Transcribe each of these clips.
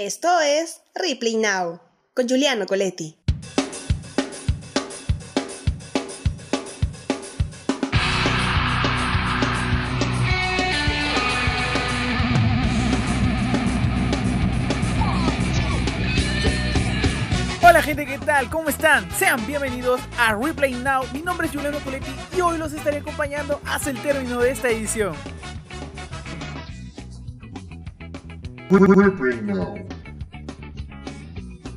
Esto es Replay Now con Giuliano Coletti. Hola gente, ¿qué tal? ¿Cómo están? Sean bienvenidos a Replay Now. Mi nombre es Giuliano Coletti y hoy los estaré acompañando hasta el término de esta edición.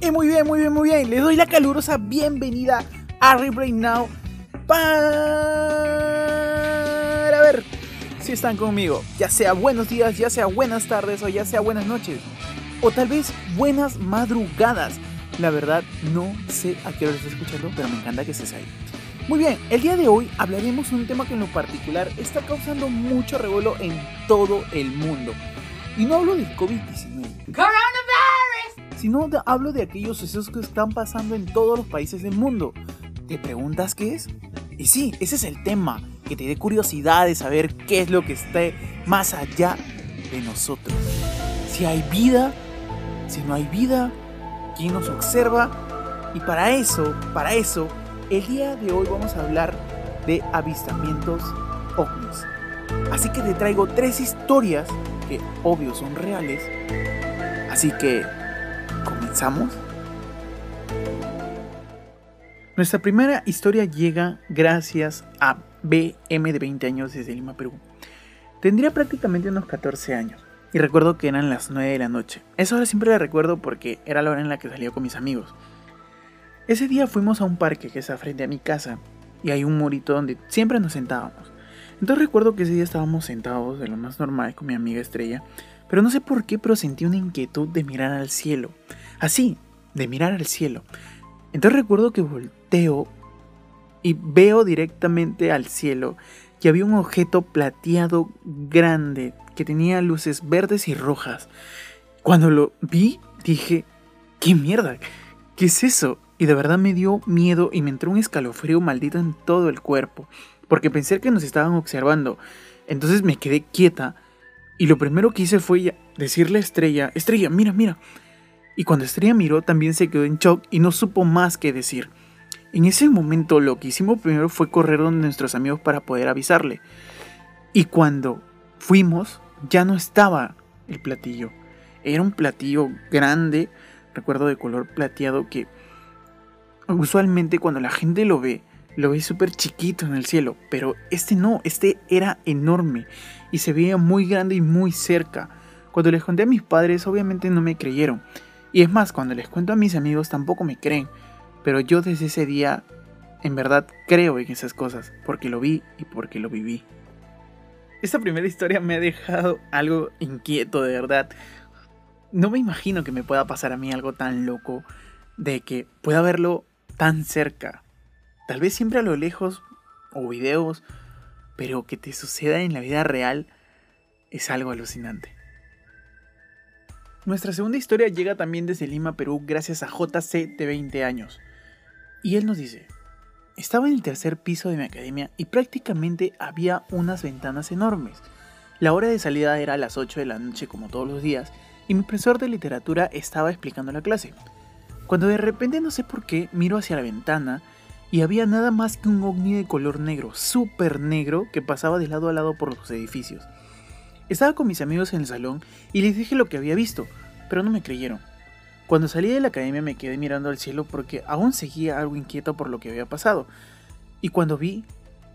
Y muy bien, muy bien, muy bien. Les doy la calurosa bienvenida a Replay Now para ver si están conmigo. Ya sea buenos días, ya sea buenas tardes o ya sea buenas noches. O tal vez buenas madrugadas. La verdad no sé a qué hora estás escuchando, pero me encanta que estés ahí. Muy bien, el día de hoy hablaremos de un tema que en lo particular está causando mucho revuelo en todo el mundo. Y no hablo del COVID-19. Sino de- hablo de aquellos sucesos que están pasando en todos los países del mundo. ¿Te preguntas qué es? Y sí, ese es el tema, que te dé curiosidad de saber qué es lo que esté más allá de nosotros. Si hay vida, si no hay vida, quién nos observa. Y para eso, para eso, el día de hoy vamos a hablar de avistamientos ovnis. Así que te traigo tres historias obvio son reales. Así que, ¿comenzamos? Nuestra primera historia llega gracias a BM de 20 años desde Lima, Perú. Tendría prácticamente unos 14 años. Y recuerdo que eran las 9 de la noche. Esa hora siempre la recuerdo porque era la hora en la que salía con mis amigos. Ese día fuimos a un parque que está frente a mi casa y hay un murito donde siempre nos sentábamos. Entonces recuerdo que ese día estábamos sentados de lo más normal con mi amiga Estrella, pero no sé por qué, pero sentí una inquietud de mirar al cielo. Así, de mirar al cielo. Entonces recuerdo que volteo y veo directamente al cielo que había un objeto plateado grande que tenía luces verdes y rojas. Cuando lo vi, dije, ¿qué mierda? ¿Qué es eso? Y de verdad me dio miedo y me entró un escalofrío maldito en todo el cuerpo, porque pensé que nos estaban observando. Entonces me quedé quieta y lo primero que hice fue decirle a Estrella, Estrella, mira, mira. Y cuando Estrella miró también se quedó en shock y no supo más que decir. En ese momento lo que hicimos primero fue correr donde nuestros amigos para poder avisarle. Y cuando fuimos ya no estaba el platillo. Era un platillo grande, recuerdo de color plateado que usualmente cuando la gente lo ve, lo ve súper chiquito en el cielo, pero este no, este era enorme y se veía muy grande y muy cerca. Cuando les conté a mis padres obviamente no me creyeron. Y es más, cuando les cuento a mis amigos tampoco me creen. Pero yo desde ese día en verdad creo en esas cosas, porque lo vi y porque lo viví. Esta primera historia me ha dejado algo inquieto, de verdad. No me imagino que me pueda pasar a mí algo tan loco de que pueda verlo tan cerca. Tal vez siempre a lo lejos o videos, pero que te suceda en la vida real es algo alucinante. Nuestra segunda historia llega también desde Lima, Perú, gracias a JC de 20 años. Y él nos dice, estaba en el tercer piso de mi academia y prácticamente había unas ventanas enormes. La hora de salida era a las 8 de la noche como todos los días y mi profesor de literatura estaba explicando la clase. Cuando de repente no sé por qué miro hacia la ventana y había nada más que un ovni de color negro, súper negro, que pasaba de lado a lado por los edificios. Estaba con mis amigos en el salón y les dije lo que había visto, pero no me creyeron. Cuando salí de la academia me quedé mirando al cielo porque aún seguía algo inquieto por lo que había pasado. Y cuando vi,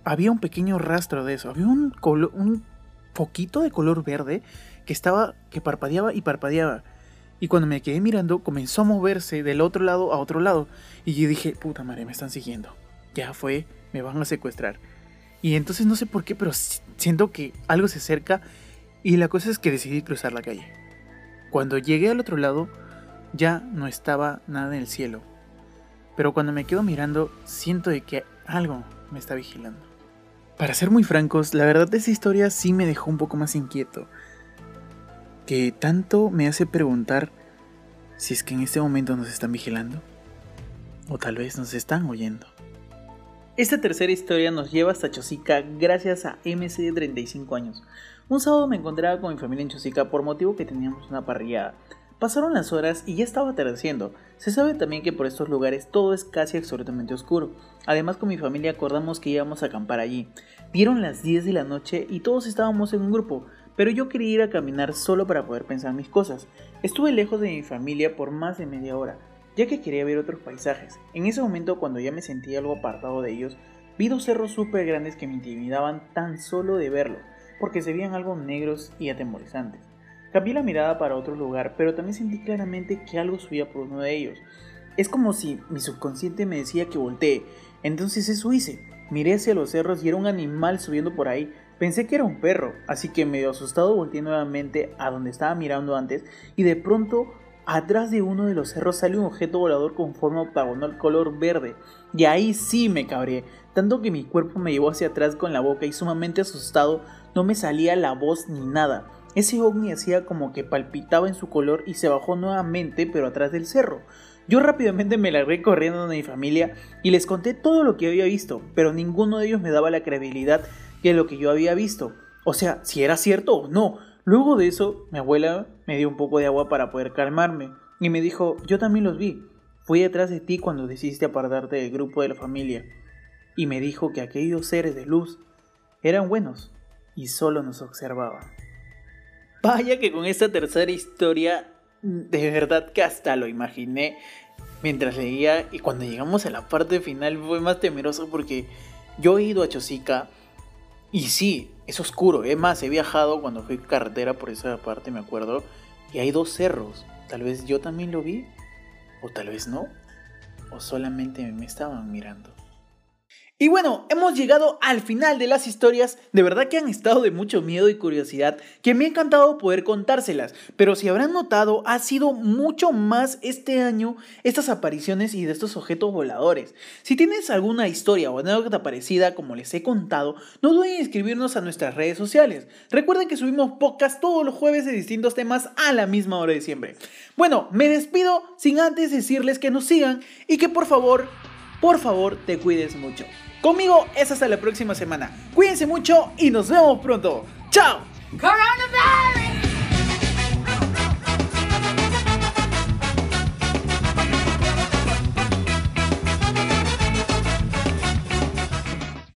había un pequeño rastro de eso. Había un, un foquito de color verde que estaba, que parpadeaba y parpadeaba. Y cuando me quedé mirando, comenzó a moverse del otro lado a otro lado. Y yo dije, puta madre, me están siguiendo. Ya fue, me van a secuestrar. Y entonces no sé por qué, pero si- siento que algo se acerca. Y la cosa es que decidí cruzar la calle. Cuando llegué al otro lado, ya no estaba nada en el cielo. Pero cuando me quedo mirando, siento de que algo me está vigilando. Para ser muy francos, la verdad esa historia sí me dejó un poco más inquieto. Que tanto me hace preguntar si es que en este momento nos están vigilando. O tal vez nos están oyendo. Esta tercera historia nos lleva hasta Chosica gracias a MC de 35 años. Un sábado me encontraba con mi familia en Chosica por motivo que teníamos una parrillada. Pasaron las horas y ya estaba atardeciendo. Se sabe también que por estos lugares todo es casi absolutamente oscuro. Además con mi familia acordamos que íbamos a acampar allí. Dieron las 10 de la noche y todos estábamos en un grupo, pero yo quería ir a caminar solo para poder pensar mis cosas. Estuve lejos de mi familia por más de media hora, ya que quería ver otros paisajes. En ese momento cuando ya me sentía algo apartado de ellos, vi dos cerros súper grandes que me intimidaban tan solo de verlos, porque se veían algo negros y atemorizantes. Cambié la mirada para otro lugar, pero también sentí claramente que algo subía por uno de ellos. Es como si mi subconsciente me decía que voltee. Entonces eso hice. Miré hacia los cerros y era un animal subiendo por ahí. Pensé que era un perro, así que medio asustado volteé nuevamente a donde estaba mirando antes y de pronto atrás de uno de los cerros sale un objeto volador con forma octagonal color verde. Y ahí sí me cabré, tanto que mi cuerpo me llevó hacia atrás con la boca y sumamente asustado no me salía la voz ni nada. Ese ovni hacía como que palpitaba en su color y se bajó nuevamente pero atrás del cerro. Yo rápidamente me largué corriendo a mi familia y les conté todo lo que había visto, pero ninguno de ellos me daba la credibilidad que lo que yo había visto. O sea, si era cierto o no. Luego de eso, mi abuela me dio un poco de agua para poder calmarme y me dijo, yo también los vi. Fui detrás de ti cuando decidiste apartarte del grupo de la familia. Y me dijo que aquellos seres de luz eran buenos y solo nos observaban. Vaya que con esta tercera historia, de verdad que hasta lo imaginé mientras leía y cuando llegamos a la parte final fue más temeroso porque yo he ido a Chosica y sí, es oscuro, es más, he viajado cuando fui carretera por esa parte, me acuerdo, y hay dos cerros, tal vez yo también lo vi, o tal vez no, o solamente me estaban mirando. Y bueno, hemos llegado al final de las historias, de verdad que han estado de mucho miedo y curiosidad, que me ha encantado poder contárselas, pero si habrán notado, ha sido mucho más este año estas apariciones y de estos objetos voladores. Si tienes alguna historia o anécdota parecida como les he contado, no duden en escribirnos a nuestras redes sociales. Recuerden que subimos podcast todos los jueves de distintos temas a la misma hora de siempre. Bueno, me despido sin antes decirles que nos sigan y que por favor, por favor, te cuides mucho. Conmigo es hasta la próxima semana. Cuídense mucho y nos vemos pronto. ¡Chao!